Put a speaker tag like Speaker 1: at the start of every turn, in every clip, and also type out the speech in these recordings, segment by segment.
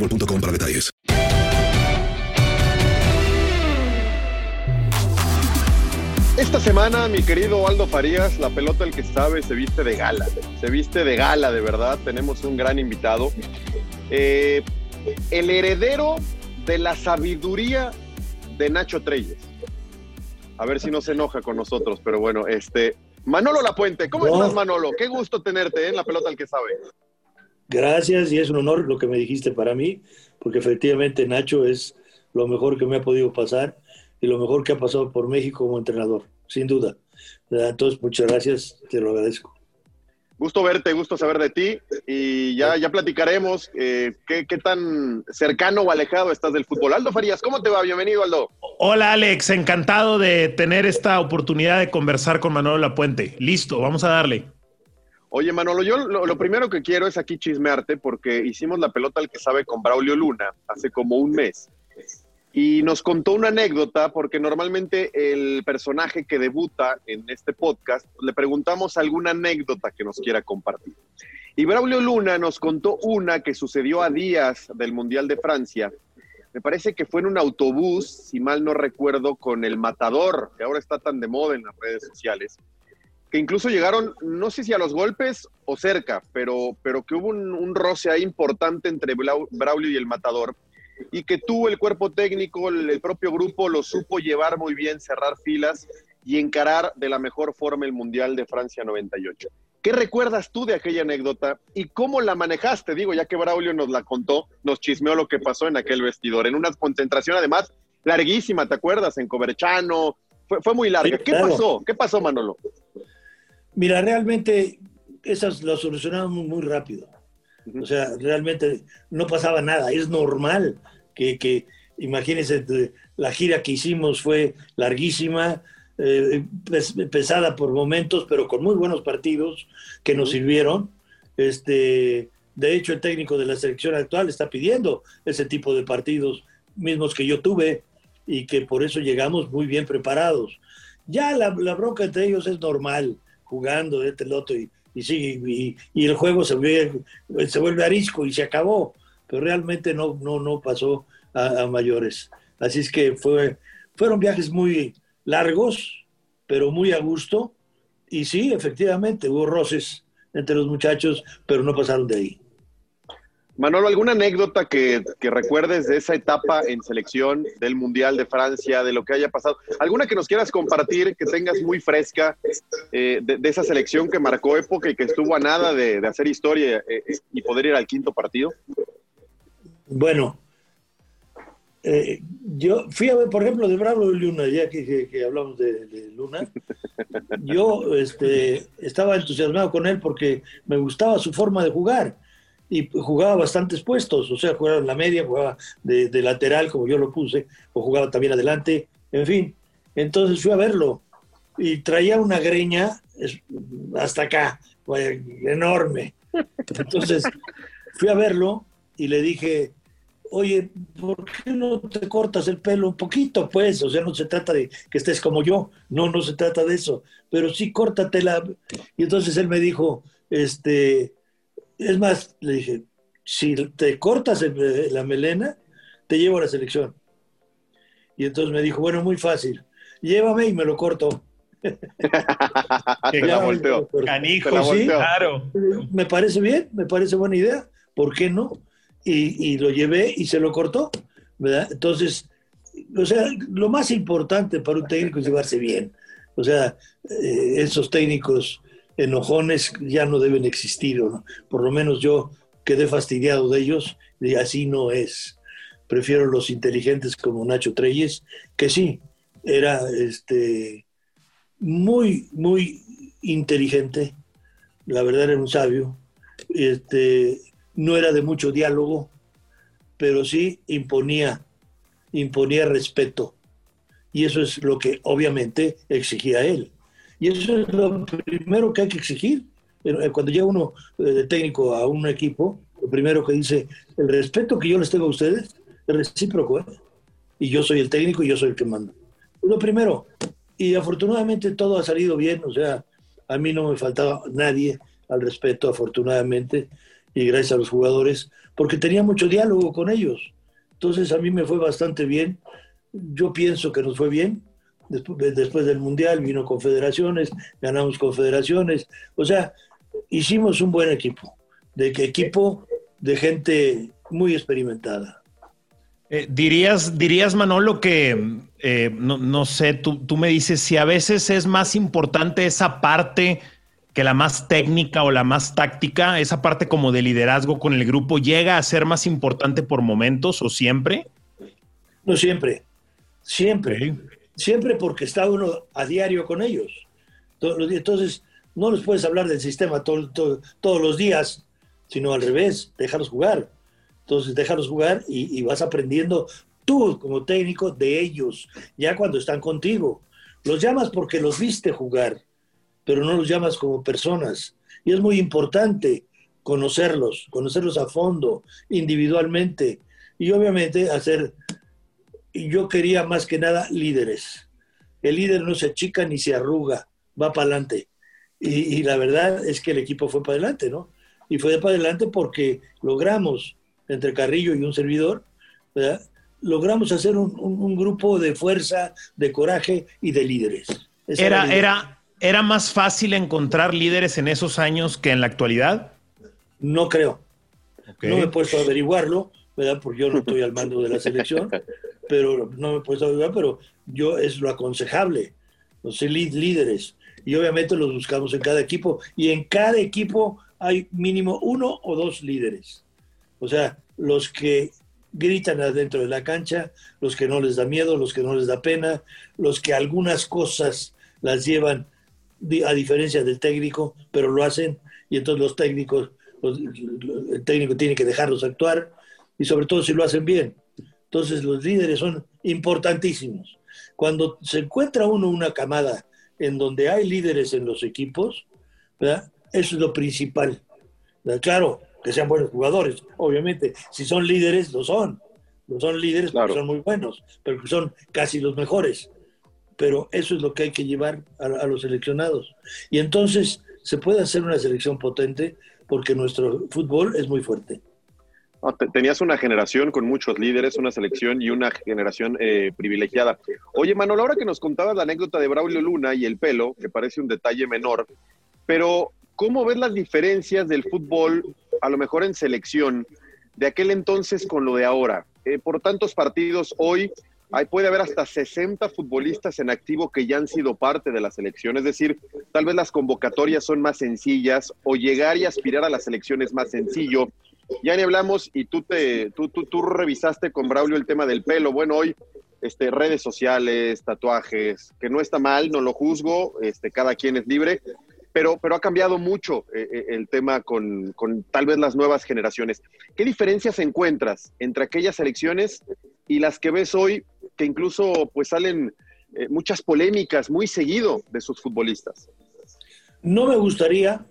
Speaker 1: boostmobile.com para detalles.
Speaker 2: Esta semana, mi querido Aldo Farías, la pelota el que sabe se viste de gala. Se viste de gala, de verdad. Tenemos un gran invitado. Eh, el heredero de la sabiduría de Nacho Treyes. A ver si no se enoja con nosotros, pero bueno, este. Manolo Lapuente, ¿cómo
Speaker 3: No.
Speaker 2: estás, Manolo? Qué gusto tenerte ¿eh? en la pelota el que sabe.
Speaker 3: Gracias y es un honor lo que me dijiste para mí, porque efectivamente Nacho es lo mejor que me ha podido pasar y lo mejor que ha pasado por México como entrenador, sin duda. Entonces, muchas gracias, te lo agradezco.
Speaker 2: Gusto verte, gusto saber de ti y ya, ya platicaremos eh, qué, qué tan cercano o alejado estás del fútbol. Aldo Farías, ¿cómo te va? Bienvenido, Aldo.
Speaker 4: Hola Alex, encantado de tener esta oportunidad de conversar con Manolo Lapuente. Listo, vamos a darle.
Speaker 2: Oye, Manolo, yo lo, lo primero que quiero es aquí chismearte porque hicimos la pelota al que sabe con Braulio Luna hace como un mes. Y nos contó una anécdota porque normalmente el personaje que debuta en este podcast le preguntamos alguna anécdota que nos quiera compartir. Y Braulio Luna nos contó una que sucedió a días del Mundial de Francia. Me parece que fue en un autobús, si mal no recuerdo, con el Matador, que ahora está tan de moda en las redes sociales que incluso llegaron, no sé si a los golpes o cerca, pero, pero que hubo un, un roce ahí importante entre Braulio y el Matador, y que tuvo el cuerpo técnico, el, el propio grupo lo supo llevar muy bien, cerrar filas y encarar de la mejor forma el Mundial de Francia 98. ¿Qué recuerdas tú de aquella anécdota y cómo la manejaste? Digo, ya que Braulio nos la contó, nos chismeó lo que pasó en aquel vestidor, en una concentración además larguísima, ¿te acuerdas? En Coverchano, fue, fue muy larga.
Speaker 3: Sí,
Speaker 2: ¿Qué pasó? ¿Qué pasó, Manolo?
Speaker 3: Mira, realmente esas las solucionamos muy, rápido. O sea, realmente no pasaba nada. Es normal que, que imagínense, la gira que hicimos fue larguísima, eh, pes- pesada por momentos, pero con muy buenos partidos que nos sirvieron. Este, de hecho, el técnico de la selección actual está pidiendo ese tipo de partidos mismos que yo tuve y que por eso llegamos muy bien preparados. Ya la, la bronca entre ellos es normal, jugando de este el otro y, y sigue, y, y el juego se vuelve, se vuelve arisco y se acabó, pero realmente no, no, no pasó a, a mayores. Así es que fue, fueron viajes muy largos, pero muy a gusto, y sí, efectivamente, hubo roces entre los muchachos, pero no pasaron de ahí.
Speaker 2: Manolo, ¿alguna anécdota que, recuerdes de esa etapa en selección del Mundial de Francia, de lo que haya pasado? ¿Alguna que nos quieras compartir, que tengas muy fresca eh, de, esa selección que marcó época y que estuvo a nada de, hacer historia eh, eh, y poder ir al quinto partido?
Speaker 3: Bueno, yo fui a ver, por ejemplo, de Bravo de Luna, ya que, que, hablamos de, de, Luna, yo este, estaba entusiasmado con él porque me gustaba su forma de jugar y jugaba bastantes puestos, o sea, jugaba en la media, jugaba de, lateral, como yo lo puse, o jugaba también adelante, en fin. Entonces fui a verlo y traía una greña hasta acá, enorme. Entonces fui a verlo y le dije, oye, ¿por qué no te cortas el pelo un poquito, pues? O sea, no se trata de que estés como yo, no, no se trata de eso, pero sí córtatela. Y entonces él me dijo, este, es más, le dije, si te cortas la melena, te llevo a la selección. Y entonces me dijo, bueno, muy fácil, llévame y me lo corto.
Speaker 4: la volteó. Canijo, sí, claro.
Speaker 3: Me parece bien, me parece buena idea, ¿por qué no? Y, lo llevé y se lo cortó, ¿verdad? Entonces, o sea, lo más importante para un técnico es llevarse bien. O sea, eh, esos técnicos enojones ya no deben existir, por lo menos yo quedé fastidiado de ellos y así no es. Prefiero los inteligentes como Nacho Treyes, que sí, era este, muy, muy inteligente, la verdad era un sabio, este, no era de mucho diálogo, pero sí imponía, imponía respeto. Y eso es lo que obviamente exigía él. Y eso es lo primero que hay que exigir. Eh, cuando llega uno eh, de técnico a un equipo, lo primero que dice, el respeto que yo les tengo a ustedes es recíproco. ¿eh? Y yo soy el técnico y yo soy el que manda. Lo primero. Y afortunadamente todo ha salido bien. O sea, a mí no me faltaba nadie al respeto, afortunadamente. Y gracias a los jugadores, porque tenía mucho diálogo con ellos. Entonces a mí me fue bastante bien. Yo pienso que nos fue bien después, del Mundial vino confederaciones, ganamos confederaciones, o sea, hicimos un buen equipo, de que equipo de gente muy experimentada.
Speaker 4: Eh, dirías, dirías, Manolo, que eh, no, sé, tú, tú, me dices si a veces es más importante esa parte que la más técnica o la más táctica, esa parte como de liderazgo con el grupo, llega a ser más importante por momentos o siempre.
Speaker 3: No siempre, siempre siempre porque está uno a diario con ellos. Entonces, no les puedes hablar del sistema todos los días, sino al revés, déjalos jugar. Entonces, déjalos jugar y, vas aprendiendo tú como técnico de ellos, ya cuando están contigo. Los llamas porque los viste jugar, pero no los llamas como personas. Y es muy importante conocerlos, conocerlos a fondo, individualmente, y obviamente hacer y yo quería más que nada líderes. El líder no se achica ni se arruga, va para adelante. Y, la verdad es que el equipo fue para adelante, ¿no? Y fue para adelante porque logramos, entre Carrillo y un servidor, logramos hacer un, grupo de fuerza, de coraje y de líderes.
Speaker 4: era, era, ¿Era más fácil encontrar líderes en esos años que en la actualidad?
Speaker 3: No creo. No me he puesto a averiguarlo, ¿verdad? Porque yo no estoy al mando de la selección, pero no me he puesto a averiguar, pero yo es lo aconsejable, los líderes. Y obviamente los buscamos en cada equipo. Y en cada equipo hay mínimo uno o dos líderes. O sea, los que gritan adentro de la cancha, los que no les da miedo, los que no les da pena, los que algunas cosas las llevan a diferencia del técnico, pero lo hacen y entonces los técnicos, el técnico tiene que dejarlos actuar y sobre todo si lo hacen bien. Entonces los líderes son importantísimos. Cuando se encuentra uno una camada en donde hay líderes en los equipos, ¿verdad? eso es lo principal. Claro, que sean buenos jugadores, obviamente. Si son líderes, lo son. No son líderes porque son muy buenos, pero son casi los mejores. Pero eso es lo que hay que llevar a, a los seleccionados. Y entonces se puede hacer una selección potente porque nuestro fútbol es muy fuerte
Speaker 2: tenías una generación con muchos líderes, una selección y una generación eh, privilegiada. Oye, Manolo, ahora que nos contabas la anécdota de Braulio Luna y el pelo, que parece un detalle menor, pero ¿cómo ves las diferencias del fútbol, a lo mejor en selección, de aquel entonces con lo de ahora. Eh, por tantos partidos hoy, hay, puede haber hasta 60 futbolistas en activo que ya han sido parte de la selección. Es decir, tal vez las convocatorias son más sencillas o llegar y aspirar a la selección es más sencillo. Ya ni hablamos y tú, te, tú, tú, tú revisaste con Braulio el tema del pelo. Bueno, hoy este, redes sociales, tatuajes, que no está mal, no lo juzgo, este, cada quien es libre, pero, pero ha cambiado mucho eh, eh, el tema con, con, tal vez las nuevas generaciones. ¿Qué diferencias encuentras entre aquellas elecciones y las que ves hoy, que incluso pues salen eh, muchas polémicas muy seguido de sus futbolistas?
Speaker 3: No me gustaría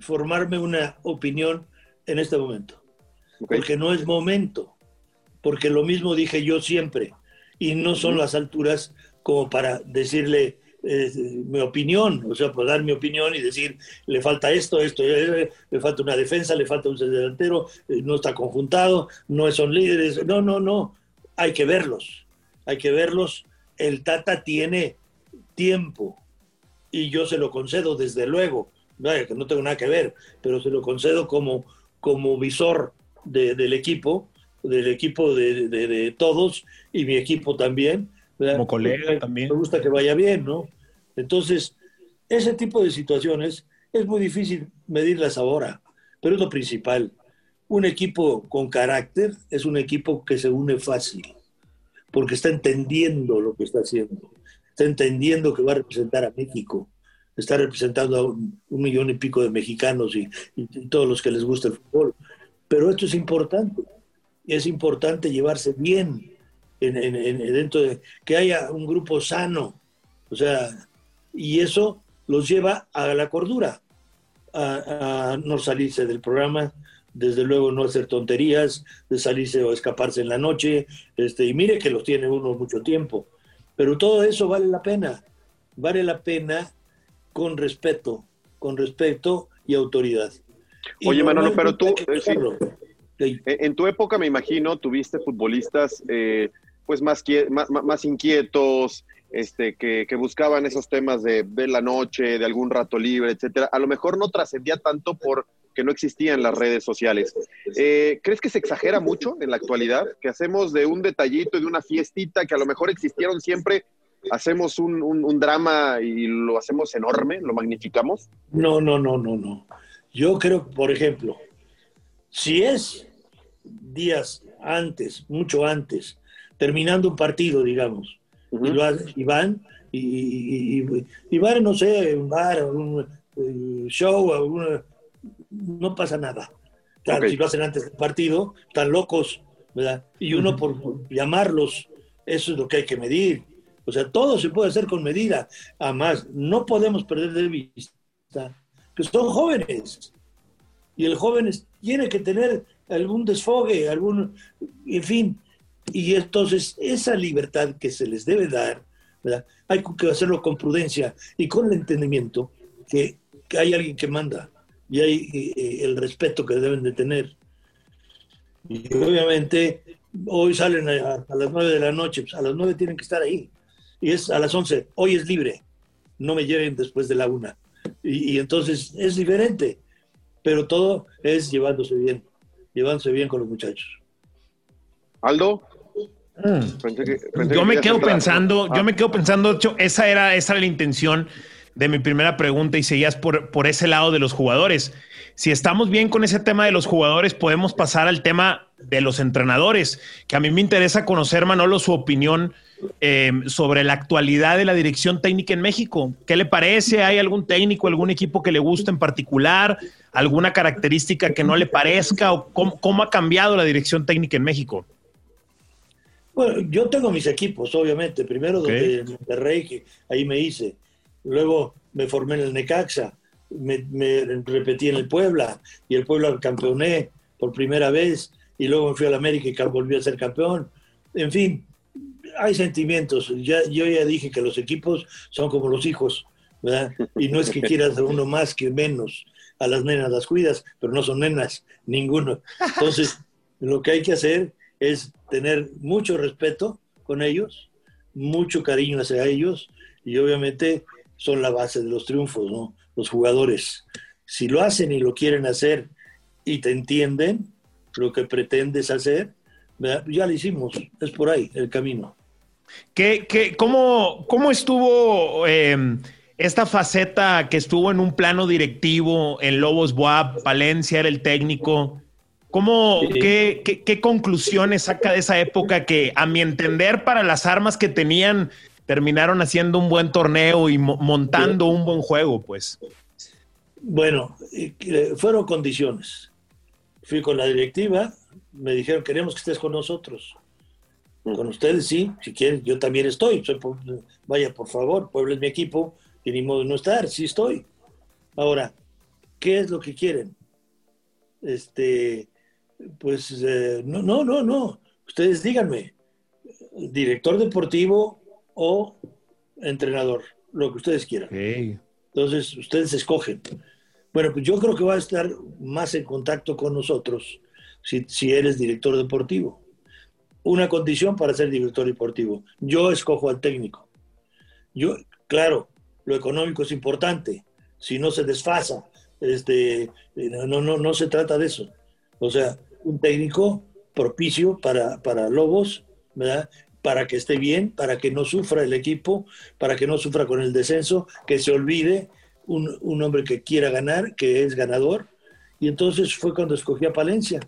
Speaker 3: formarme una opinión en este momento, okay. porque no es momento. Porque lo mismo dije yo siempre, y no son las alturas como para decirle eh, mi opinión, o sea, por dar mi opinión y decir, le falta esto, esto, eh, le falta una defensa, le falta un delantero, eh, no está conjuntado, no son líderes, no, no, no, hay que verlos, hay que verlos. El Tata tiene tiempo. Y yo se lo concedo desde luego, que no tengo nada que ver, pero se lo concedo como, como visor de, del equipo del equipo de, de, de todos y mi equipo también. ¿verdad?
Speaker 4: Como colega también.
Speaker 3: Me gusta que vaya bien, ¿no? Entonces, ese tipo de situaciones es muy difícil medirlas ahora, pero es lo principal. Un equipo con carácter es un equipo que se une fácil, porque está entendiendo lo que está haciendo, está entendiendo que va a representar a México, está representando a un, un millón y pico de mexicanos y, y, todos los que les gusta el fútbol. Pero esto es importante es importante llevarse bien en, en, en, dentro de que haya un grupo sano, o sea, y eso los lleva a la cordura, a, a, no salirse del programa, desde luego no hacer tonterías, de salirse o escaparse en la noche, este, y mire que los tiene uno mucho tiempo, pero todo eso vale la pena, vale la pena con respeto, con respeto y autoridad.
Speaker 2: Oye, Manolo, pero tú, eh, sí, en tu época, me imagino, tuviste futbolistas eh, pues más, más, más, inquietos, este, que, que, buscaban esos temas de, de, la noche, de algún rato libre, etcétera. A lo mejor no trascendía tanto porque no existían las redes sociales. Eh, ¿Crees que se exagera mucho en la actualidad? Que hacemos de un detallito de una fiestita que a lo mejor existieron siempre, hacemos un, un, un drama y lo hacemos enorme, lo magnificamos?
Speaker 3: No, no, no, no, no. Yo creo, por ejemplo, si es días antes, mucho antes, terminando un partido, digamos, uh -huh. y, lo, y, van, y, y, y, van, no sé, un bar, un, un show, alguna, no pasa nada. Claro, okay. si lo hacen antes del partido, están locos, ¿verdad? Y uno uh -huh. por llamarlos, eso es lo que hay que medir. O sea, todo se puede hacer con medida. Además, no podemos perder de vista que son jóvenes. Y el joven tiene que tener algún desfogue, algún, en fin. Y entonces esa libertad que se les debe dar, hay que hacerlo con prudencia y con el entendimiento que, que hay alguien que manda y hay eh, el respeto que deben de tener. Y obviamente hoy salen a, a, las nueve de la noche, pues a las nueve tienen que estar ahí. Y es a las once, hoy es libre, no me lleven después de la una. Y, y entonces es diferente, pero todo es llevándose bien llevándose bien con los muchachos.
Speaker 2: Aldo.
Speaker 4: Mm. Pensé que, pensé yo me quedo entrar. pensando, ah. yo me quedo pensando, hecho, esa era, esa era la intención de mi primera pregunta y seguías por, por ese lado de los jugadores. Si estamos bien con ese tema de los jugadores, podemos pasar al tema de los entrenadores, que a mí me interesa conocer, Manolo, su opinión eh, sobre la actualidad de la dirección técnica en México. ¿Qué le parece? ¿Hay algún técnico, algún equipo que le guste en particular? ¿Alguna característica que no le parezca? ¿O cómo, cómo ha cambiado la dirección técnica en México?
Speaker 3: Bueno, yo tengo mis equipos, obviamente. Primero okay. donde Monterrey, que ahí me hice. Luego me formé en el Necaxa. Me, me, repetí en el Puebla y el Puebla campeoné por primera vez y luego me fui al América y volví a ser campeón. En fin, hay sentimientos. Ya, yo ya dije que los equipos son como los hijos, ¿verdad? Y no es que quieras a uno más que menos. A las nenas las cuidas, pero no son nenas, ninguno. Entonces, lo que hay que hacer es tener mucho respeto con ellos, mucho cariño hacia ellos y obviamente son la base de los triunfos, ¿no? Los jugadores. Si lo hacen y lo quieren hacer y te entienden lo que pretendes hacer, ya lo hicimos, es por ahí el camino.
Speaker 4: ¿Qué, qué, cómo, ¿Cómo estuvo em, esta faceta que estuvo en un plano directivo en Lobos Boab, Palencia era el técnico? ¿Cómo, qué, qué, conclusiones saca de esa época que, a mi entender, para las armas que tenían, terminaron haciendo un buen torneo y montando un buen juego, pues?
Speaker 3: Bueno, fueron condiciones. Fui con la directiva, me dijeron, queremos que estés con nosotros. Con ustedes sí, si quieren, yo también estoy. vaya, por favor, Puebla es mi equipo y ni modo de no estar, sí estoy. Ahora, ¿qué es lo que quieren? Este, pues eh, no, no, no, no. Ustedes díganme, director deportivo o entrenador, lo que ustedes quieran. Entonces, ustedes escogen. Bueno, pues yo creo que va a estar más en contacto con nosotros si, si eres director deportivo una condición para ser director deportivo. Yo escojo al técnico. Yo, claro, lo económico es importante. Si no se desfasa, este, no, no, no se trata de eso. O sea, un técnico propicio para, para Lobos. Para que esté bien, para que no sufra el equipo, para que no sufra con el descenso, que se olvide un, un hombre que quiera ganar, que es ganador. Y entonces fue cuando escogí a Palencia.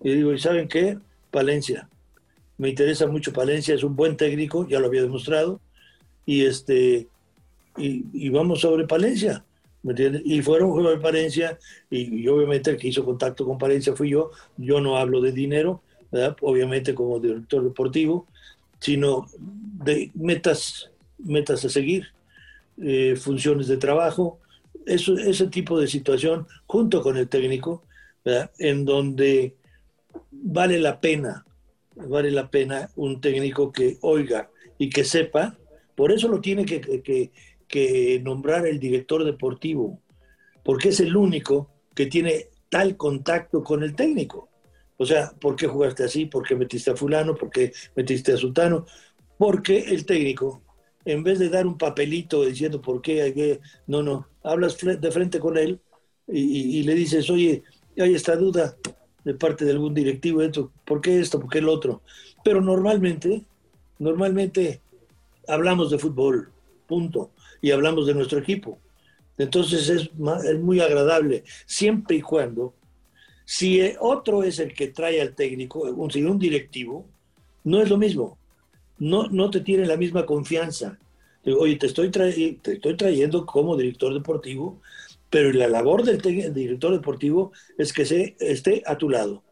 Speaker 3: Y digo, ¿y saben qué? Palencia, me interesa mucho Palencia, es un buen técnico, ya lo había demostrado, y este y, vamos sobre Palencia. Y fueron sobre Palencia, y, obviamente el que hizo contacto con Palencia fui yo, yo no hablo de dinero, obviamente como director deportivo, sino de metas, metas a seguir, eh, funciones de trabajo, ese tipo de situación, junto con el técnico, en donde vale la pena vale la pena un técnico que oiga y que sepa. Por eso lo tiene que, nombrar el director deportivo, porque es el único que tiene tal contacto con el técnico. O sea, ¿por qué jugaste así? ¿Por qué metiste a fulano? ¿Por qué metiste a sultano? Porque el técnico, en vez de dar un papelito diciendo por qué hay que... No, no, hablas de frente con él y, y le dices, oye, hay esta duda, de parte de algún directivo dentro, ¿por qué esto? ¿Por qué el otro? Pero normalmente, normalmente hablamos de fútbol, punto, y hablamos de nuestro equipo. Entonces es, es muy agradable, siempre y cuando, si otro es el que trae al técnico, si un directivo, no es lo mismo, no, no te tiene la misma confianza. Oye, te estoy, te estoy trayendo como director deportivo pero la labor del, director deportivo es que se esté a tu lado.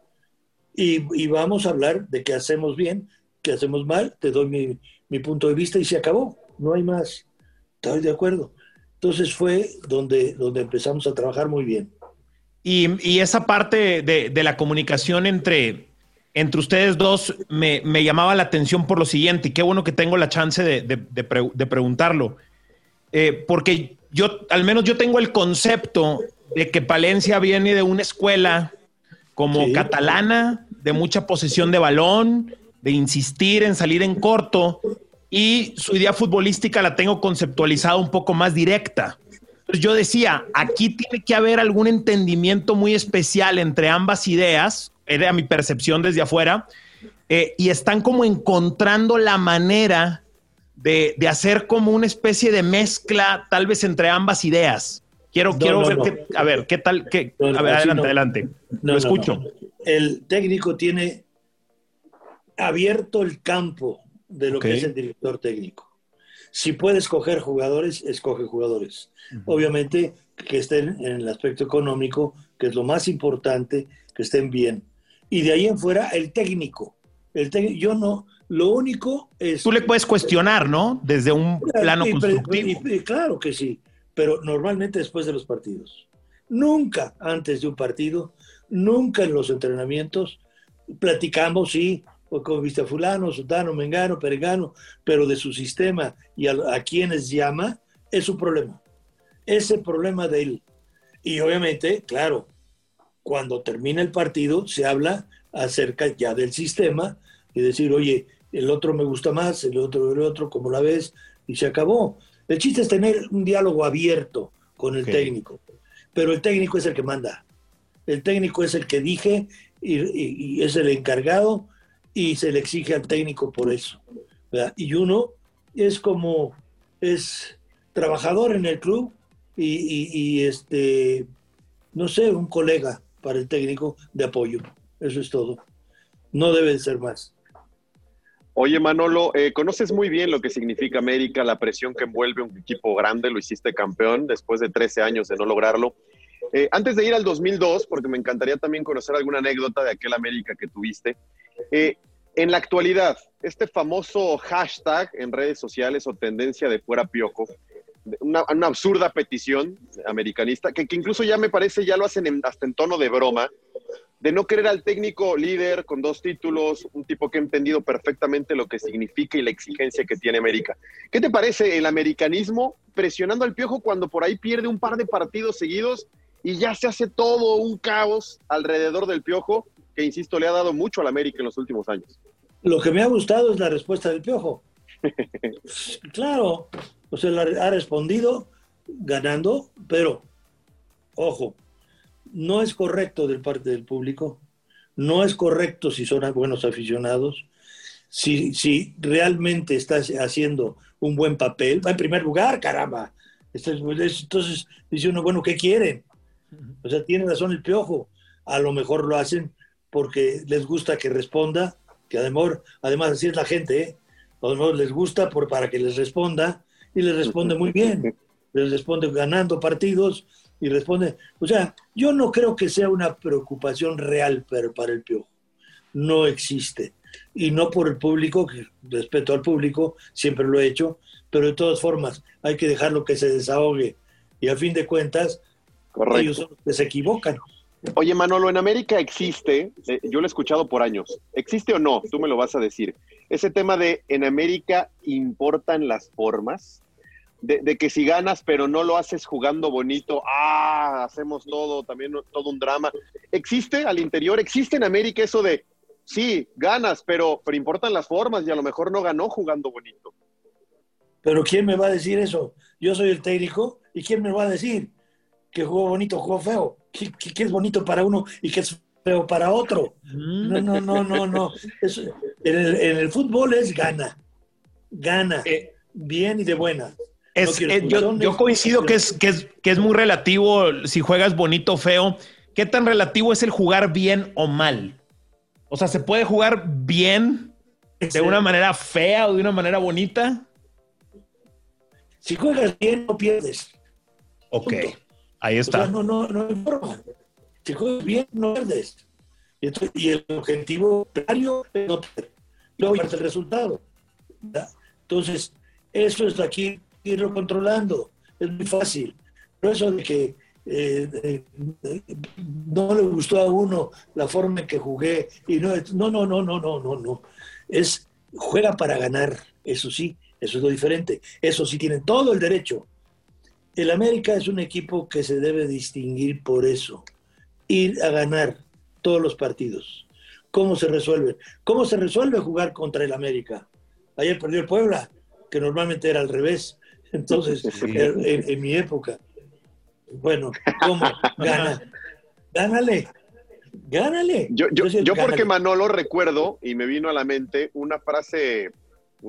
Speaker 3: Y, vamos a hablar de qué hacemos bien, qué hacemos mal, te doy mi, punto de vista y se acabó, no hay más. Estoy de acuerdo. Entonces fue donde, donde empezamos a trabajar muy bien.
Speaker 4: Y, esa parte de, la comunicación entre, entre ustedes dos me, llamaba la atención por lo siguiente, y qué bueno que tengo la chance de, preguntarlo. Eh, porque yo, al menos yo tengo el concepto de que Palencia viene de una escuela como catalana, de mucha posesión de balón, de insistir en salir en corto, y su idea futbolística la tengo conceptualizada un poco más directa. Entonces yo decía, aquí tiene que haber algún entendimiento muy especial entre ambas ideas, era mi percepción desde afuera, eh, y están como encontrando la manera de, hacer como una especie de mezcla, tal vez entre ambas ideas. Quiero, quiero ver, Qué, a ver, ¿qué tal? Qué, a ver, adelante, adelante. Lo escucho.
Speaker 3: El técnico tiene abierto el campo de lo que es el director técnico. Si puede escoger jugadores, escoge jugadores. Obviamente que estén en el aspecto económico, que es lo más importante, que estén bien. Y de ahí en fuera, el técnico. El técnico yo no, lo único es...
Speaker 4: Tú le puedes cuestionar, ¿no? Desde un plano constructivo.
Speaker 3: claro que sí, pero normalmente después de los partidos. Nunca antes de un partido, nunca en los entrenamientos, platicamos, sí, como viste a fulano, sutano, mengano, perengano, pero de su sistema y a, a quienes llama, es su problema. Ese problema de él. Y obviamente, claro, cuando termina el partido, se habla acerca ya del sistema y decir, oye, el otro me gusta más, el otro, el otro, como la ves, y se acabó. El chiste es tener un diálogo abierto con el técnico, pero el técnico es el que manda. El técnico es el que dije y, es el encargado y se le exige al técnico por eso. Y uno es como, es trabajador en el club y, este, no sé, un colega para el técnico de apoyo. Eso es todo. No debe ser más.
Speaker 2: Oye, Manolo, eh, conoces muy bien lo que significa América, la presión que envuelve un equipo grande, lo hiciste campeón después de 13 años de no lograrlo. Eh, antes de ir al 2002, porque me encantaría también conocer alguna anécdota de aquel América que tuviste, eh, en la actualidad, este famoso hashtag en redes sociales o tendencia de fuera piojo, una, absurda petición americanista, que, incluso ya me parece, ya lo hacen hasta en tono de broma, de no querer al técnico líder con dos títulos, un tipo que ha entendido perfectamente lo que significa y la exigencia que tiene América. ¿Qué te parece el americanismo presionando al piojo cuando por ahí pierde un par de partidos seguidos y ya se hace todo un caos alrededor del piojo que, insisto, le ha dado mucho al América en los últimos años?
Speaker 3: Lo que me ha gustado es la respuesta del piojo. claro, o sea, ha respondido ganando, pero, ojo, no es correcto del parte del público, no es correcto si son buenos aficionados, si, si realmente estás haciendo un buen papel, va en primer lugar, caramba. Entonces dice uno, bueno, ¿qué quieren? O sea, tiene razón el piojo. A lo mejor lo hacen porque les gusta que responda, que además, además así es la gente, ¿eh? a lo mejor les gusta por, para que les responda y les responde muy bien. Les responde ganando partidos y responde, o sea, yo no creo que sea una preocupación real pero para el piojo. No existe. Y no por el público, que respeto al público, siempre lo he hecho, pero de todas formas hay que dejarlo que se desahogue. Y a fin de cuentas, ellos son los que se equivocan.
Speaker 2: Oye, Manolo, en América existe, eh, yo lo he escuchado por años, ¿existe o no? Tú me lo vas a decir. Ese tema de en América importan las formas de, que si ganas pero no lo haces jugando bonito, ah, hacemos todo, también todo un drama. ¿Existe al interior, existe en América eso de, sí, ganas, pero, pero importan las formas y a lo mejor no ganó jugando bonito?
Speaker 3: Pero ¿quién me va a decir eso? Yo soy el técnico y ¿quién me va a decir que jugó bonito, jugó feo? ¿Qué, es bonito para uno y qué es feo para otro? No, no, no, no, no. en, el, fútbol es gana, gana, eh, bien y de buena.
Speaker 4: Eh, yo, coincido que es, que, es, que es muy relativo si juegas bonito o feo. ¿Qué tan relativo es el jugar bien o mal? O sea, ¿se puede jugar bien de una manera fea o de una manera bonita?
Speaker 3: Si juegas bien, no pierdes.
Speaker 4: Ok, ahí está.
Speaker 3: no, no, no hay forma. Si juegas bien, no pierdes. Y, el objetivo diario es no perder. Luego el resultado. Entonces, eso es aquí irlo controlando. Es muy fácil. Pero eso de que eh, no le gustó a uno la forma en que jugué y no, no, no, no, no, no, no, no. Es juega para ganar, eso sí, eso es lo diferente. Eso sí tienen todo el derecho. El América es un equipo que se debe distinguir por eso. Ir a ganar todos los partidos. ¿Cómo se resuelve? ¿Cómo se resuelve jugar contra el América? Ayer perdió el Puebla, que normalmente era al revés. Entonces, en, mi época, bueno, ¿cómo? Gana. Gánale. Gánale.
Speaker 2: Yo, yo, yo porque Manolo recuerdo y me vino a la mente una frase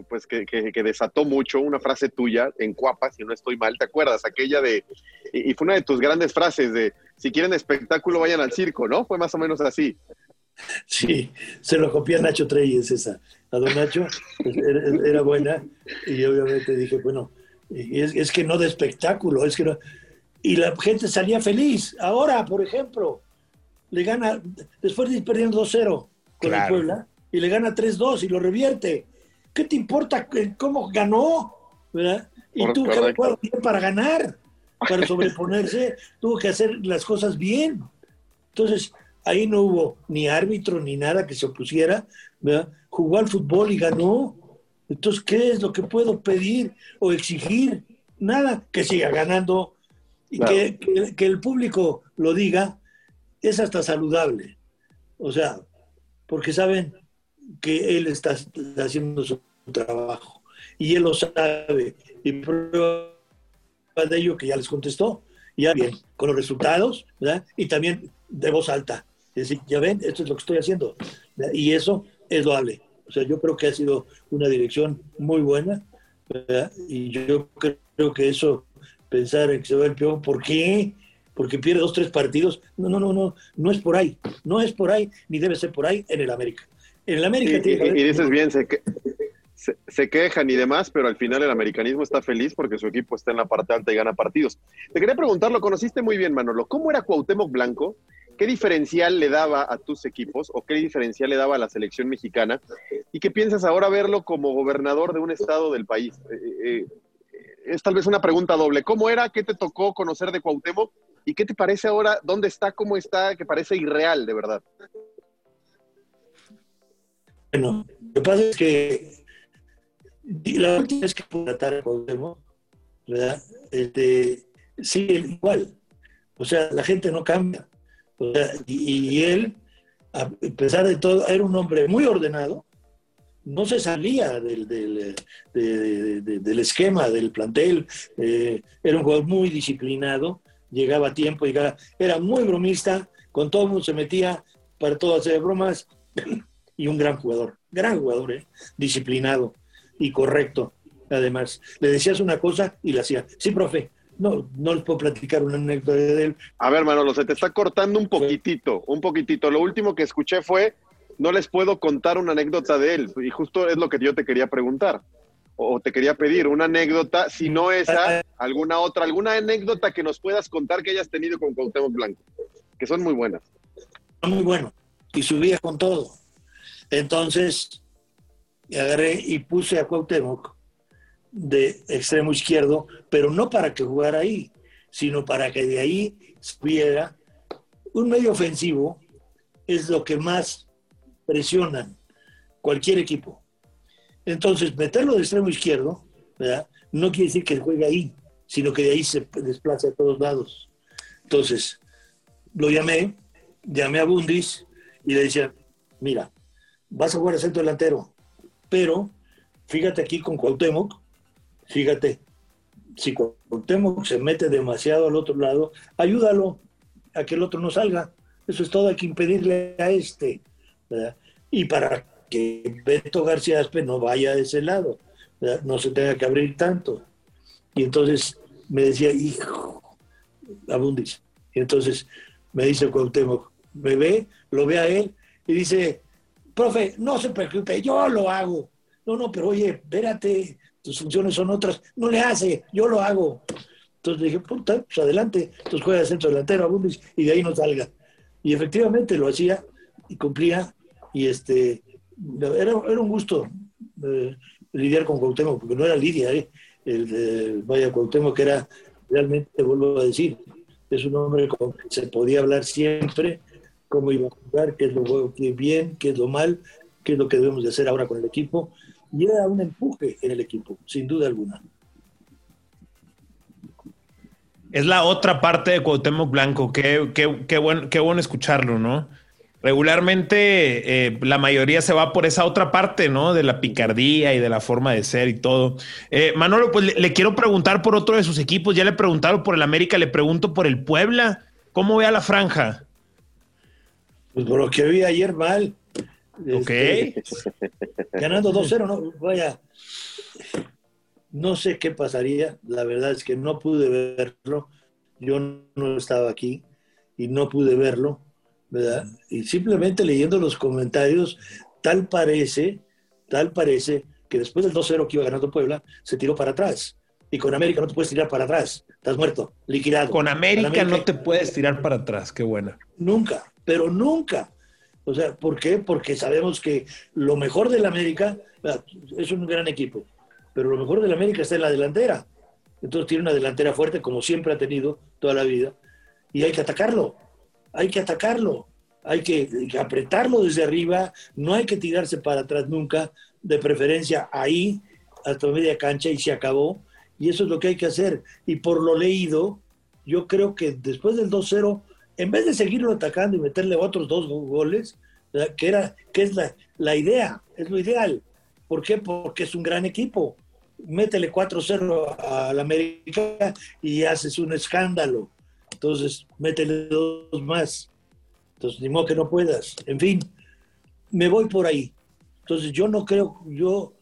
Speaker 2: pues que, que, desató mucho, una frase tuya en Cuapa, si no estoy mal, ¿te acuerdas? Aquella de, y, fue una de tus grandes frases de, si quieren espectáculo, vayan al circo, ¿no? Fue más o menos así.
Speaker 3: Sí, se lo copié a Nacho Treyes esa. A don Nacho pues, era buena y obviamente dije, bueno, es, que no de espectáculo, es que no. Y la gente salía feliz. Ahora, por ejemplo, le gana, después de ir perdiendo 2-0 con el Puebla, y le gana 3-2 y lo revierte. ¿Qué te importa cómo ganó? ¿verdad? Y tú, ¿qué para ganar? Para sobreponerse, tuvo que hacer las cosas bien. Entonces, ahí no hubo ni árbitro ni nada que se opusiera, ¿verdad? Jugó al fútbol y ganó. Entonces, ¿qué es lo que puedo pedir o exigir? Nada, que siga ganando y que, el público lo diga, es hasta saludable. O sea, porque saben que él está haciendo su trabajo y él lo sabe. Y prueba de ello que ya les contestó, ya bien, con los resultados, ¿verdad? Y también de voz alta. Es decir, ya ven, esto es lo que estoy haciendo. Y eso es loable. O sea, yo creo que ha sido una dirección muy buena. ¿verdad? Y yo creo que eso, pensar en que se va el peor, ¿por qué? Porque pierde dos, tres partidos. No, no, no, no, no es por ahí. No es por ahí, ni debe ser por ahí en el América. En el América
Speaker 2: Y,
Speaker 3: tiene que
Speaker 2: y-
Speaker 3: haber-
Speaker 2: y dices bien, se, que- se, se quejan y demás, pero al final el americanismo está feliz porque su equipo está en la parte alta y gana partidos. Te quería preguntar, lo conociste muy bien, Manolo. ¿Cómo era Cuauhtémoc Blanco? ¿Qué diferencial le daba a tus equipos o qué diferencial le daba a la selección mexicana? ¿Y qué piensas ahora verlo como gobernador de un estado del país? Eh, eh, es tal vez una pregunta doble. ¿Cómo era? ¿Qué te tocó conocer de Cuauhtémoc? ¿Y qué te parece ahora? ¿Dónde está? ¿Cómo está? Que parece irreal, de verdad.
Speaker 3: Bueno, lo que pasa es que la última vez que tratar a Cuauhtémoc, ¿verdad? Este, sigue igual. O sea, la gente no cambia. Y, y él, a pesar de todo, era un hombre muy ordenado, no se salía del, del, de- de- de- del esquema, del plantel, eh, era un jugador muy disciplinado, llegaba a tiempo, llegaba, era muy bromista, con todo el mundo se metía para todo hacer bromas, y un gran jugador, gran jugador, ¿eh? disciplinado y correcto. Además, le decías una cosa y la hacía. Sí, profe, no, no les puedo platicar una anécdota de él.
Speaker 2: A ver, Manolo, se te está cortando un poquitito, un poquitito. Lo último que escuché fue, no les puedo contar una anécdota de él. Y justo es lo que yo te quería preguntar. O te quería pedir una anécdota, si no esa, alguna otra, alguna anécdota que nos puedas contar que hayas tenido con Cuauhtémoc Blanco, que son muy buenas.
Speaker 3: Muy bueno. Y subía con todo. Entonces, agarré y puse a Cuauhtémoc de extremo izquierdo, pero no para que jugara ahí, sino para que de ahí subiera un medio ofensivo es lo que más presionan cualquier equipo. Entonces, meterlo de extremo izquierdo, ¿verdad? no quiere decir que juegue ahí, sino que de ahí se desplaza a todos lados. Entonces, lo llamé, llamé a Bundis y le decía, mira, vas a jugar a centro delantero, pero fíjate aquí con Cuauhtémoc, fíjate, si Cuauhtémoc se mete demasiado al otro lado, ayúdalo a que el otro no salga. Eso es todo, hay que impedirle a este. Y para que Beto García Aspe no vaya a ese lado, no se tenga que abrir tanto. Y entonces me decía, hijo, Abundis. Y entonces me dice Cuauhtémoc, me ve, lo ve a él y dice, profe, no se preocupe, yo lo hago. No, no, pero oye, espérate, tus funciones son otras. No le hace, yo lo hago. Entonces dije, puta, pues adelante. Entonces juega de centro delantero a Bundis y de ahí no salga. Y efectivamente lo hacía y cumplía. Y este, era, un gusto eh, lidiar con Cuauhtémoc, porque no era Lidia, eh, el de Vaya Cuauhtémoc, que era realmente, vuelvo a decir, es un hombre con que se podía hablar siempre, cómo iba a jugar, qué es lo que bien, qué es lo mal, qué es lo que debemos de hacer ahora con el equipo. Y era un empuje en el equipo, sin duda alguna.
Speaker 4: Es la otra parte de Cuauhtémoc Blanco. Qué, qué, qué, buen- qué bueno escucharlo, ¿no? Regularmente eh, la mayoría se va por esa otra parte, ¿no? De la picardía y de la forma de ser y todo. Eh, Manolo, pues le, le quiero preguntar por otro de sus equipos. Ya le preguntaron por el América, le pregunto por el Puebla. ¿Cómo ve a la franja?
Speaker 3: Pues por lo que vi ayer mal.
Speaker 4: Ok.
Speaker 3: Este, ganando 2-0, no, vaya. No sé qué pasaría, la verdad es que no pude verlo. Yo no estaba aquí y no pude verlo, ¿verdad? Y simplemente leyendo los comentarios, tal parece, tal parece que después del 2-0 que iba ganando Puebla, se tiró para atrás. Y con América no te puedes tirar para atrás, estás muerto, liquidado.
Speaker 4: Con América,
Speaker 3: Con
Speaker 4: no te puedes tirar para atrás. Qué buena.
Speaker 3: Nunca, pero nunca. O sea, ¿por qué? Porque sabemos que lo mejor del América es un gran equipo, pero lo mejor del América está en la delantera. Entonces tiene una delantera fuerte, como siempre ha tenido toda la vida, y hay que atacarlo. Hay que atacarlo. Hay que apretarlo desde arriba. No hay que tirarse para atrás nunca. De preferencia ahí, hasta media cancha, y se acabó. Y eso es lo que hay que hacer. Y por lo leído, yo creo que después del 2-0 en vez de seguirlo atacando y meterle otros dos goles, que, era, que es la, la idea, es lo ideal. ¿Por qué? Porque es un gran equipo. Métele 4-0 al América y haces un escándalo. Entonces, métele dos más. Entonces, ni modo que no puedas. En fin, me voy por ahí. Entonces, yo no creo, yo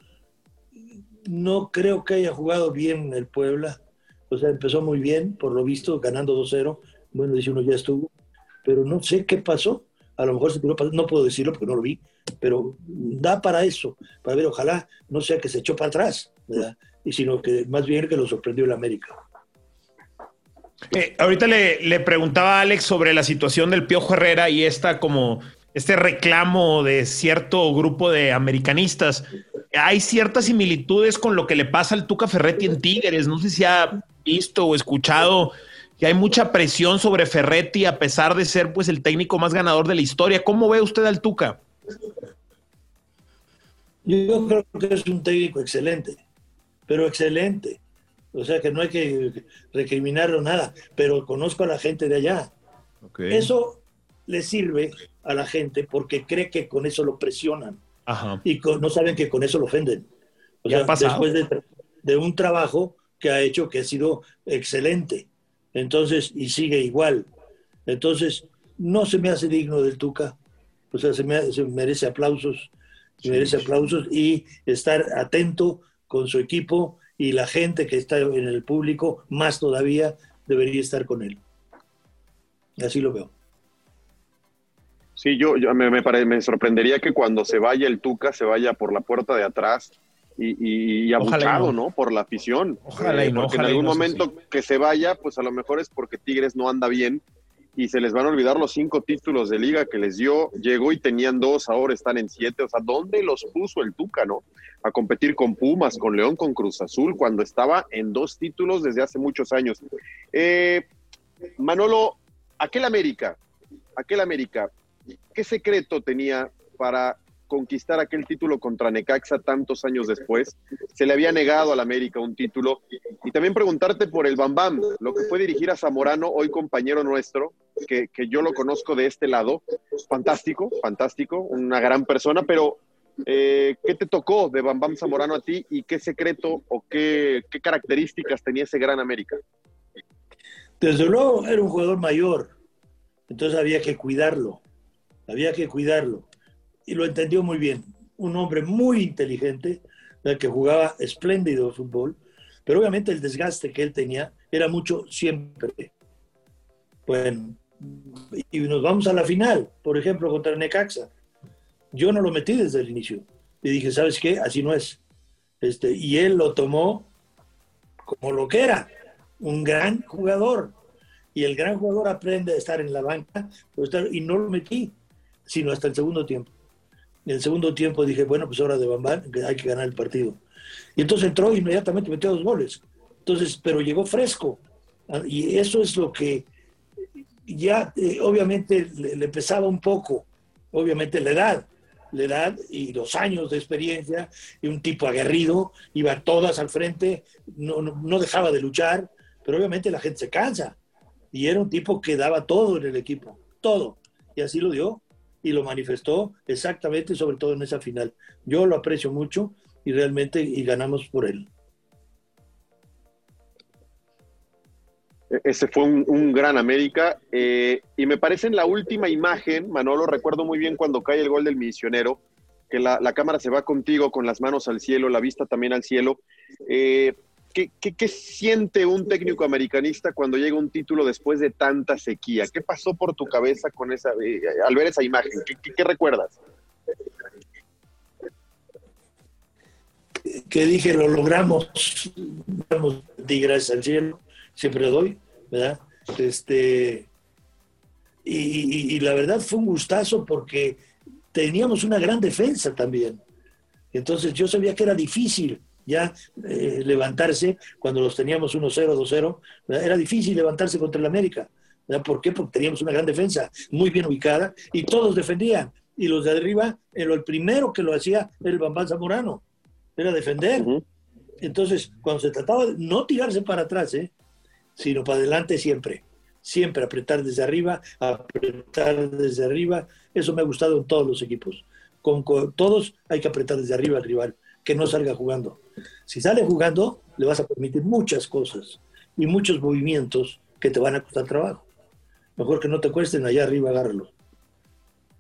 Speaker 3: no creo que haya jugado bien el Puebla. O sea, empezó muy bien, por lo visto, ganando 2-0. Bueno, dice uno, ya estuvo. Pero no sé qué pasó. A lo mejor se tiró para- no puedo decirlo porque no lo vi, pero da para eso, para ver, ojalá no sea que se echó para atrás, ¿verdad? Y sino que más bien que lo sorprendió el América.
Speaker 4: Eh, ahorita le, le preguntaba a Alex sobre la situación del Piojo Herrera y esta como este reclamo de cierto grupo de americanistas. Hay ciertas similitudes con lo que le pasa al Tuca Ferretti en Tigres. No sé si ha visto o escuchado que hay mucha presión sobre Ferretti a pesar de ser pues el técnico más ganador de la historia. ¿Cómo ve usted al Tuca?
Speaker 3: Yo creo que es un técnico excelente, pero excelente. O sea que no hay que recriminarlo nada, pero conozco a la gente de allá. Eso le sirve a la gente porque cree que con eso lo presionan
Speaker 4: Ajá.
Speaker 3: y con- no saben que con eso lo ofenden. O
Speaker 4: Ya
Speaker 3: sea, después de, de un trabajo que ha hecho que ha sido excelente. Entonces, y sigue igual. Entonces, no se me hace digno del Tuca. O sea, se, me, se merece aplausos, se merece aplausos y estar atento con su equipo y la gente que está en el público, más todavía, debería estar con él. Así lo veo.
Speaker 2: Sí, yo, yo- me, me, pare- me sorprendería que cuando se vaya el Tuca se vaya por la puerta de atrás y, y, abuchado,
Speaker 4: no.
Speaker 2: ¿no? Por la afición.
Speaker 4: Ojalá y no,
Speaker 2: Porque
Speaker 4: ojalá
Speaker 2: en algún
Speaker 4: no
Speaker 2: momento que se vaya, pues a lo mejor es porque Tigres no anda bien y se les van a olvidar los cinco títulos de liga que les dio. Llegó y tenían dos, ahora están en siete. O sea, ¿dónde los puso el Tuca, no? A competir con Pumas, con León, con Cruz Azul, cuando estaba en dos títulos desde hace muchos años. Eh, Manolo, aquel América, aquel América, ¿qué secreto tenía para conquistar aquel título contra Necaxa tantos años después? Se le había negado al América un título. Y también preguntarte por el Bambam, lo que fue dirigir a Zamorano, hoy compañero nuestro, que, que yo lo conozco de este lado. Fantástico, fantástico, una gran persona, pero eh, ¿qué te tocó de Bambam Zamorano a ti y qué secreto o qué, qué características tenía ese gran América?
Speaker 3: Desde luego era un jugador mayor, entonces había que cuidarlo, había que cuidarlo. Y lo entendió muy bien. Un hombre muy inteligente, que jugaba espléndido fútbol, pero obviamente el desgaste que él tenía era mucho siempre. Bueno, y nos vamos a la final, por ejemplo, contra Necaxa. Yo no lo metí desde el inicio. Y dije, ¿sabes qué? Así no es. Este, y él lo tomó como lo que era, un gran jugador. Y el gran jugador aprende a estar en la banca y no lo metí, sino hasta el segundo tiempo. En el segundo tiempo dije, bueno, pues hora de Bambán, hay que ganar el partido. Y entonces entró inmediatamente metió dos goles. Entonces, pero llegó fresco. Ah, Y eso es lo que ya eh, obviamente le, le pesaba un poco, obviamente la edad, la edad y los años de experiencia, y un tipo aguerrido, iba todas al frente, no, no, no dejaba de luchar, pero obviamente la gente se cansa. Y era un tipo que daba todo en el equipo, todo. Y así lo dio y lo manifestó exactamente, sobre todo en esa final. Yo lo aprecio mucho y realmente y ganamos por él.
Speaker 2: E-, Ese fue un, gran América. eh, y me parece en la última imagen, Manolo, recuerdo muy bien cuando cae el gol del misionero, que la, la cámara se va contigo con las manos al cielo, la vista también al cielo. Eh, ¿qué, siente un técnico americanista cuando llega un título después de tanta sequía? ¿Qué pasó por tu cabeza con esa, eh, al ver esa imagen? ¿Qué, recuerdas?
Speaker 3: que dije, lo logramos, Damos, di gracias al cielo, siempre doy, ¿verdad? Este, y la verdad fue un gustazo porque teníamos una gran defensa también. Entonces yo sabía que era difícil ya eh, levantarse cuando los teníamos 1-0, 2-0, ¿verdad? era difícil levantarse contra el América. ¿verdad? ¿Por qué? Porque teníamos una gran defensa, muy bien ubicada, y todos defendían. Y los de arriba, en lo, el primero que lo hacía era el Bambán Zamorano, era defender. Entonces, cuando se trataba de no tirarse para atrás, ¿eh? sino para adelante siempre. Siempre apretar desde arriba, apretar desde arriba. Eso me ha gustado en todos los equipos. Con, con todos hay que apretar desde arriba al rival, que no salga jugando. Si sale jugando, le vas a permitir muchas cosas y muchos movimientos que te van a costar trabajo. Mejor que no te cuesten allá arriba, agárralo.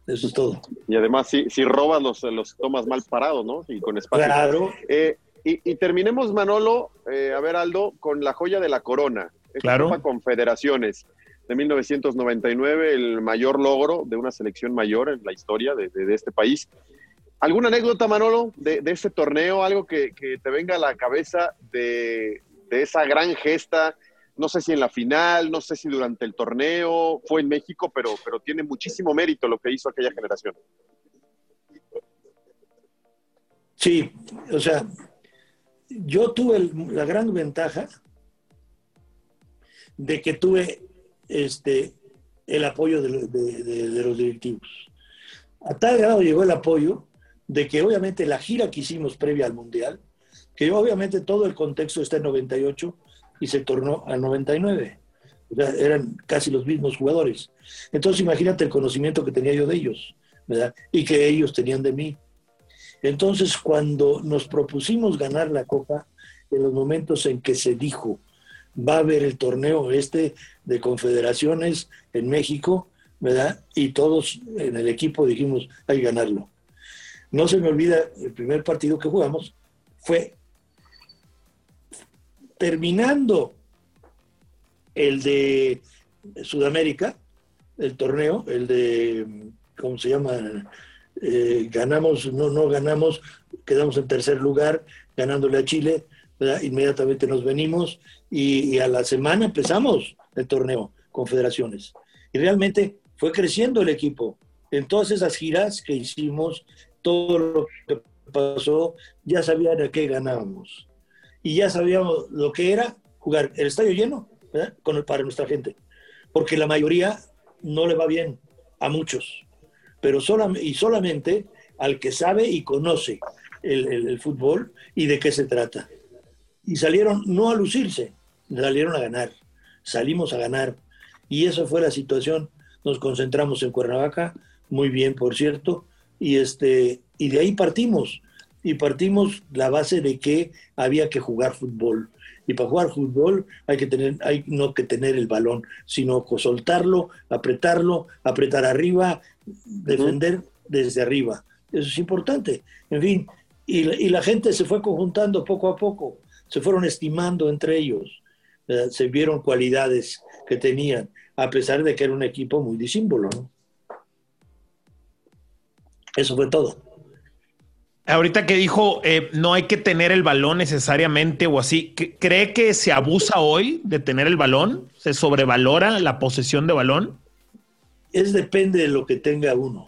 Speaker 3: Eso es todo.
Speaker 2: Y además, si, si robas, los, los tomas mal parados, ¿no? Y con espacio.
Speaker 3: Claro.
Speaker 2: Eh, y, y, terminemos, Manolo, eh, a ver, Aldo, con la joya de la corona. Esta
Speaker 4: Claro.
Speaker 2: Copa Confederaciones de 1999, el mayor logro de una selección mayor en la historia de, de- de este país. ¿Alguna anécdota, Manolo, de, de este torneo? Algo que, que te venga a la cabeza de, de esa gran gesta. No sé si en la final, no sé si durante el torneo, fue en México, pero, pero tiene muchísimo mérito lo que hizo aquella generación.
Speaker 3: Sí, o sea, yo tuve la gran ventaja de que tuve este, el apoyo de- de los directivos. A tal grado llegó el apoyo de que obviamente la gira que hicimos previa al Mundial, que obviamente todo el contexto está en 98 y se tornó al 99. O sea, eran casi los mismos jugadores. Entonces imagínate el conocimiento que tenía yo de ellos, ¿verdad? Y que ellos tenían de mí. Entonces, cuando nos propusimos ganar la Copa, en los momentos en que se dijo, va a haber el torneo este de confederaciones en México, ¿verdad? Y todos en el equipo dijimos, hay que ganarlo. No se me olvida, el primer partido que jugamos fue terminando el de Sudamérica, el torneo, el de, ¿cómo se llama? Eh, ganamos, no, no ganamos, quedamos en tercer lugar, ganándole a Chile, inmediatamente nos venimos y, y a la semana empezamos el torneo, confederaciones. Y realmente fue creciendo el equipo. En todas esas giras que hicimos, todo lo que pasó, ya sabían a qué ganábamos. Y ya sabíamos lo que era jugar el estadio lleno. Con el, para nuestra gente. Porque la mayoría no le va bien, a muchos. Pero solam- y solamente al que sabe y conoce el, el- el fútbol y de qué se trata. Y salieron no a lucirse, salieron a ganar. Salimos a ganar. Y esa fue la situación. Nos concentramos en Cuernavaca, muy bien, por cierto, y, este, y de ahí partimos. Y partimos la base de que había que jugar fútbol. Y para jugar fútbol hay que tener, hay no que tener el balón, sino soltarlo, apretarlo, apretar arriba, defender desde arriba. Eso es importante. En fin, y, la- y la gente se fue conjuntando poco a poco, se fueron estimando entre ellos, ¿verdad? se vieron cualidades que tenían, a pesar de que era un equipo muy disímbolo. ¿no? Eso fue todo.
Speaker 4: Ahorita que dijo, eh, no hay que tener el balón necesariamente o así, ¿c- ¿cree que se abusa hoy de tener el balón? ¿Se sobrevalora la posesión de balón?
Speaker 3: Es depende de lo que tenga uno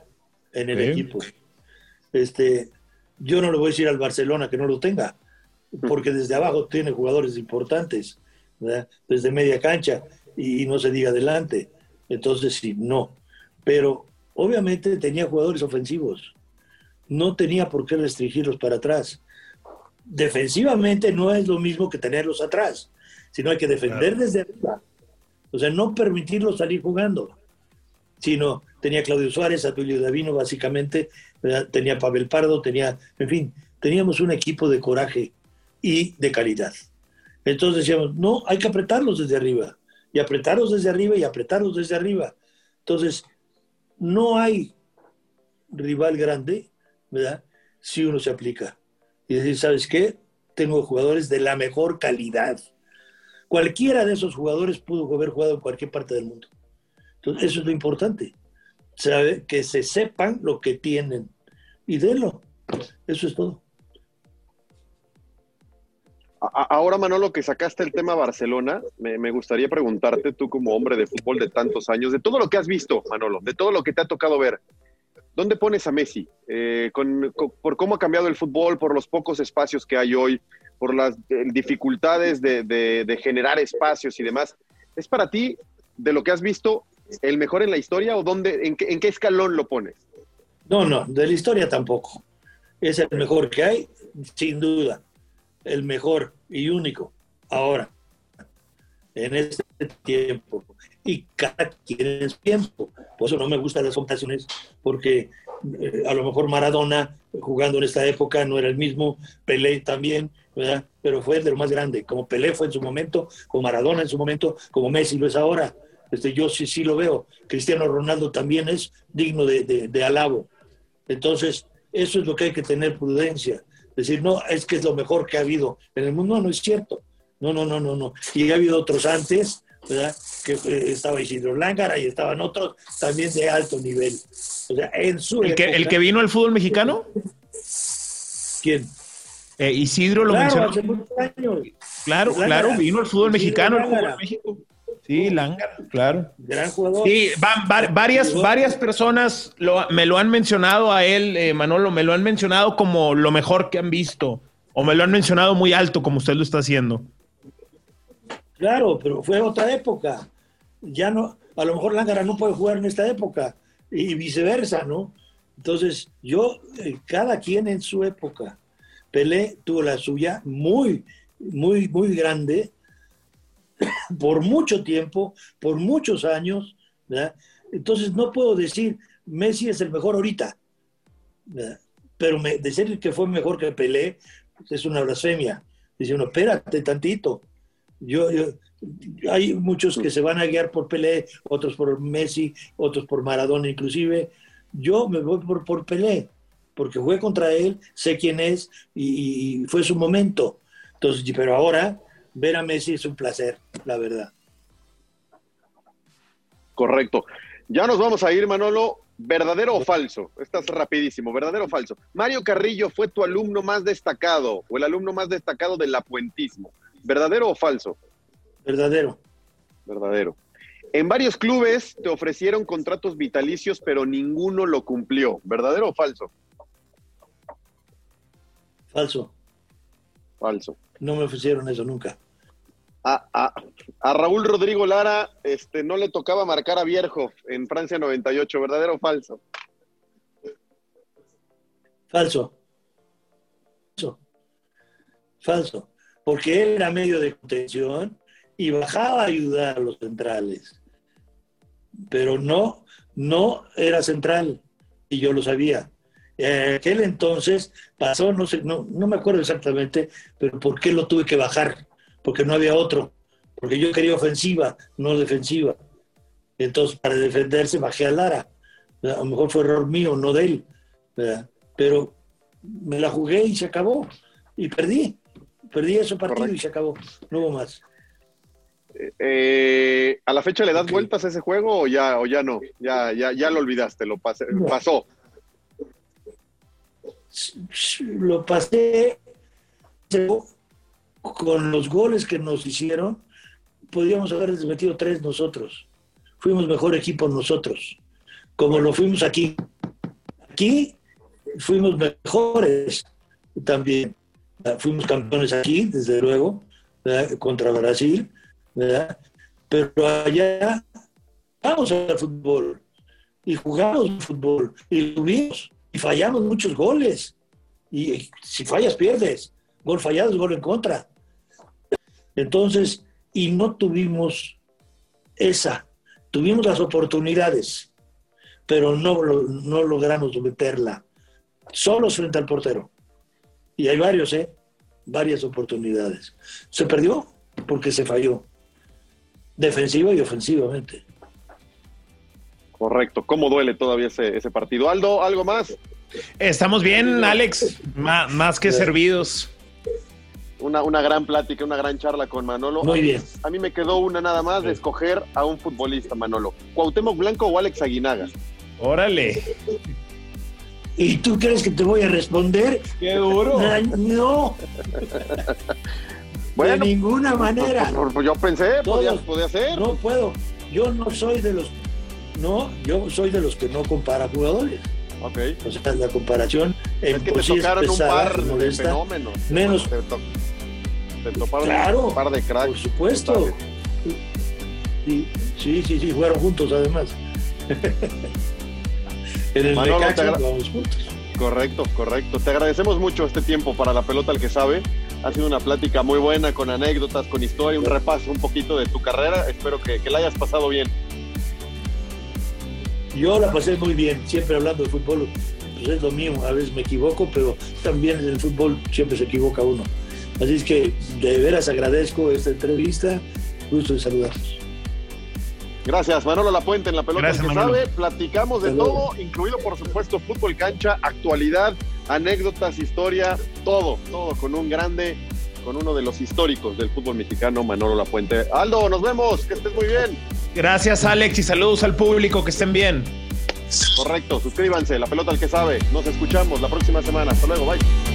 Speaker 3: en el
Speaker 4: Sí.
Speaker 3: equipo. Este, yo no le voy a decir al Barcelona que no lo tenga, porque desde abajo tiene jugadores importantes, ¿verdad? desde media cancha y, y no se diga adelante. Entonces, sí, no. Pero obviamente tenía jugadores ofensivos. No tenía por qué restringirlos para atrás. Defensivamente no es lo mismo que tenerlos atrás, sino hay que defender desde arriba. O sea, no permitirlos salir jugando sino tenía Claudio Suárez, Atulio Davino, básicamente, ¿verdad? tenía Pavel Pardo, tenía, en fin, teníamos un equipo de coraje y de calidad. Entonces decíamos, no, hay que apretarlos desde arriba, y apretarlos desde arriba y apretarlos desde arriba. Entonces, no hay rival grande, ¿verdad? Si uno se aplica. Y decir, ¿sabes qué? Tengo jugadores de la mejor calidad. Cualquiera de esos jugadores pudo haber jugado en cualquier parte del mundo. Entonces, eso es lo importante. Saber que se sepan lo que tienen y denlo. Eso es todo.
Speaker 2: Ahora, Manolo, que sacaste el tema Barcelona, me, gustaría preguntarte, tú como hombre de fútbol de tantos años, de todo lo que has visto, Manolo, de todo lo que te ha tocado ver, ¿dónde pones a Messi? Eh, por cómo ha cambiado el fútbol, por los pocos espacios que hay hoy, por las eh, dificultades de, generar espacios y demás. ¿Es para ti, de lo que has visto, el mejor en la historia o dónde, en qué escalón lo pones?
Speaker 3: No, no, de la historia tampoco. Es el mejor que hay, sin duda. El mejor y único. Ahora, en este tiempo. Y cada quien en su tiempo. Por eso no me gustan las comparaciones, porque eh, a lo mejor Maradona, jugando en esta época, no era el mismo. Pelé también, ¿verdad? Pero fue de lo más grande. Como Pelé fue en su momento, como Maradona en su momento, como Messi lo es ahora. Este, yo sí, sí lo veo. Cristiano Ronaldo también es digno de, de, de alabo. Entonces, eso es lo que hay que tener prudencia. Decir, no, es que es lo mejor que ha habido en el mundo. No, no es cierto. No, no, no, no, no. Y ha habido otros antes, ¿verdad? Que eh, estaba Isidro Lángara y estaban otros también de alto nivel. O sea, en su
Speaker 4: ¿El que, el que vino al fútbol mexicano?
Speaker 3: ¿Quién?
Speaker 4: Eh, Isidro lo
Speaker 3: Claro,
Speaker 4: mencionó.
Speaker 3: hace muchos años.
Speaker 4: Claro,
Speaker 3: Lángara.
Speaker 4: claro, vino al fútbol
Speaker 3: Isidro
Speaker 4: mexicano, al fútbol. México. Sí, Lángara, claro.
Speaker 3: Gran jugador.
Speaker 4: Sí, va- va- varias, varias personas lo- me lo han mencionado a él, eh, Manolo, me lo han mencionado como lo mejor que han visto, o me lo han mencionado muy alto, como usted lo está haciendo.
Speaker 3: Claro, pero fue otra época. Ya no, a lo mejor Lángara no puede jugar en esta época y viceversa, ¿no? Entonces, yo, eh, cada quien en su época. Pelé tuvo la suya muy, muy, muy grande por mucho tiempo, por muchos años. Entonces, no puedo decir Messi es el mejor ahorita, pero me- decir que fue mejor que Pelé es una blasfemia. Dice uno, espérate tantito. Yo, yo- hay muchos que se van a guiar por Pelé, otros por Messi, otros por Maradona inclusive. Yo me voy por, por Pelé, porque jugué contra él, sé quién es y, y fue su momento. Entonces, pero ahora ver a Messi es un placer, la verdad.
Speaker 2: Correcto. Ya nos vamos a ir, Manolo. ¿Verdadero o falso? Estás rapidísimo. ¿Verdadero o falso? Mario Carrillo fue tu alumno más destacado o el alumno más destacado del apuentismo. ¿Verdadero o falso?
Speaker 3: Verdadero.
Speaker 2: Verdadero. En varios clubes te ofrecieron contratos vitalicios, pero ninguno lo cumplió. ¿Verdadero o falso?
Speaker 3: Falso.
Speaker 2: Falso.
Speaker 3: No me ofrecieron eso nunca.
Speaker 2: A, a- a Raúl Rodrigo Lara este, no le tocaba marcar a Bierhoff en Francia 98. ¿Verdadero o falso?
Speaker 3: Falso. Falso. Falso. Porque era medio de contención y bajaba a ayudar a los centrales. Pero no, no era central. Y yo lo sabía. En aquel entonces pasó, no sé, no, no me acuerdo exactamente, pero ¿por qué lo tuve que bajar? Porque no había otro. Porque yo quería ofensiva, no defensiva. Entonces, para defenderse, bajé a Lara. A lo mejor fue error mío, no de él. ¿verdad? Pero me la jugué y se acabó. Y perdí. Perdí ese partido y se acabó. No hubo más.
Speaker 2: Eh, ¿A la fecha le das vueltas a ese juego o ya, o ya no? Ya, ya, ya lo olvidaste, lo pasé-
Speaker 3: No.
Speaker 2: pasó.
Speaker 3: Lo pasé con los goles que nos hicieron. Podríamos haber metido tres nosotros. Fuimos mejor equipo nosotros. Como lo fuimos aquí. Aquí fuimos mejores también. Fuimos campeones aquí, desde luego, contra Brasil, ¿verdad? pero allá vamos al fútbol y jugamos fútbol y tuvimos y fallamos muchos goles. Y si fallas, pierdes. Gol fallado es gol en contra. Entonces, y no tuvimos esa. Tuvimos las oportunidades, pero no, lo- no logramos meterla. Solos frente al portero. Y hay varios, ¿eh? Varias oportunidades. Se perdió porque se falló. Defensiva y ofensivamente.
Speaker 2: Correcto. ¿Cómo duele todavía ese, ese partido? Aldo, ¿algo más?
Speaker 4: Estamos bien, Alex, más que servidos.
Speaker 2: Una, una gran plática, una gran charla con Manolo.
Speaker 3: Muy
Speaker 2: A mí-
Speaker 3: bien.
Speaker 2: A mí me quedó una nada más de escoger a un futbolista, Manolo. ¿Cuauhtémoc Blanco o Alex Aguinaga?
Speaker 4: Órale.
Speaker 3: ¿Y tú crees que te voy a responder?
Speaker 4: ¡Qué duro!
Speaker 3: Ah, No,
Speaker 2: Bueno,
Speaker 3: de ninguna manera.
Speaker 2: pues, pues, yo pensé, podía,
Speaker 3: Todos.
Speaker 2: podía ser.
Speaker 3: No puedo. Yo no soy de los. No, yo soy de los que no compara jugadores.
Speaker 2: Ok.
Speaker 3: O sea, la comparación en
Speaker 2: Es que
Speaker 3: por
Speaker 2: te
Speaker 3: es
Speaker 2: tocaron un par de fenómenos.
Speaker 3: Menos,
Speaker 2: Te, to- te toparon
Speaker 3: Claro,
Speaker 2: un par de cracks.
Speaker 3: por supuesto. Sí, sí, sí, sí, jugaron juntos además. en el
Speaker 2: Manolo,
Speaker 3: Necaxa jugamos juntos.
Speaker 2: Correcto, correcto. Te agradecemos mucho este tiempo para la pelota al que sabe. Ha sido una plática muy buena, con anécdotas, con historia, un repaso un poquito de tu carrera. Espero que, que la hayas pasado bien.
Speaker 3: Yo la pasé muy bien, siempre hablando de fútbol, pues es lo mío, a veces me equivoco, pero también en el fútbol siempre se equivoca uno. Así es que de veras agradezco esta entrevista, gusto de saludarlos.
Speaker 2: Gracias, Manolo Lapuente en la pelota
Speaker 4: Gracias,
Speaker 2: que
Speaker 4: Manolo.
Speaker 2: sabe. Platicamos de todo, incluido por supuesto fútbol cancha, actualidad, anécdotas, historia, todo, todo con un grande, con uno de los históricos del fútbol mexicano, Manolo Lapuente. Aldo, nos vemos, que estés muy bien.
Speaker 4: Gracias, Alex, y saludos al público, que estén bien.
Speaker 2: Correcto, suscríbanse, la pelota al que sabe. Nos escuchamos la próxima semana. Hasta luego, bye.